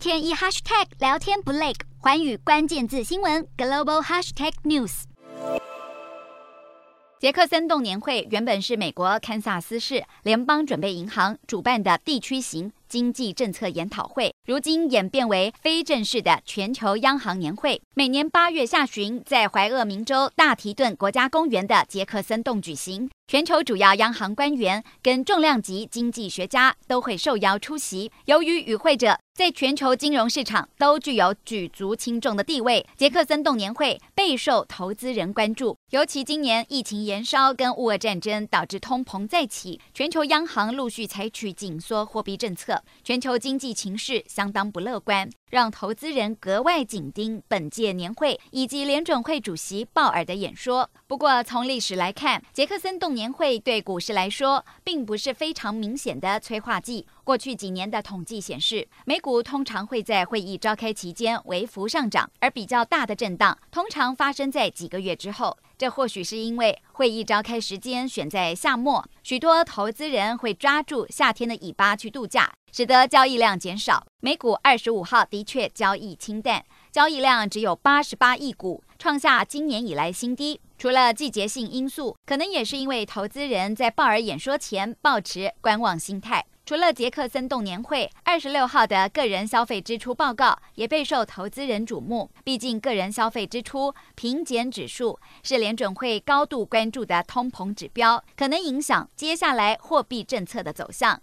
天一 hashtag 聊天不累，环宇关键字新闻 global hashtag news。杰克森动年会原本是美国堪萨斯市联邦准备银行主办的地区型经济政策研讨会，如今演变为非正式的全球央行年会，每年八月下旬在怀俄明州大提顿国家公园的杰克森洞举行。全球主要央行官员跟重量级经济学家都会受邀出席。由于与会者在全球金融市场都具有举足轻重的地位，杰克森动年会备受投资人关注。尤其今年疫情延烧跟乌俄战争导致通膨再起，全球央行陆续采取紧缩货币政策，全球经济情势相当不乐观。让投资人格外紧盯本届年会以及联准会主席鲍尔的演说。不过，从历史来看，杰克森动年年会对股市来说并不是非常明显的催化剂。过去几年的统计显示，美股通常会在会议召开期间微幅上涨，而比较大的震荡通常发生在几个月之后。这或许是因为会议召开时间选在夏末，许多投资人会抓住夏天的尾巴去度假。使得交易量减少。美股二十五号的确交易清淡，交易量只有八十八亿股，创下今年以来新低。除了季节性因素，可能也是因为投资人在鲍尔演说前抱持观望心态。除了杰克森动年会，二十六号的个人消费支出报告也备受投资人瞩目。毕竟，个人消费支出平减指数是联准会高度关注的通膨指标，可能影响接下来货币政策的走向。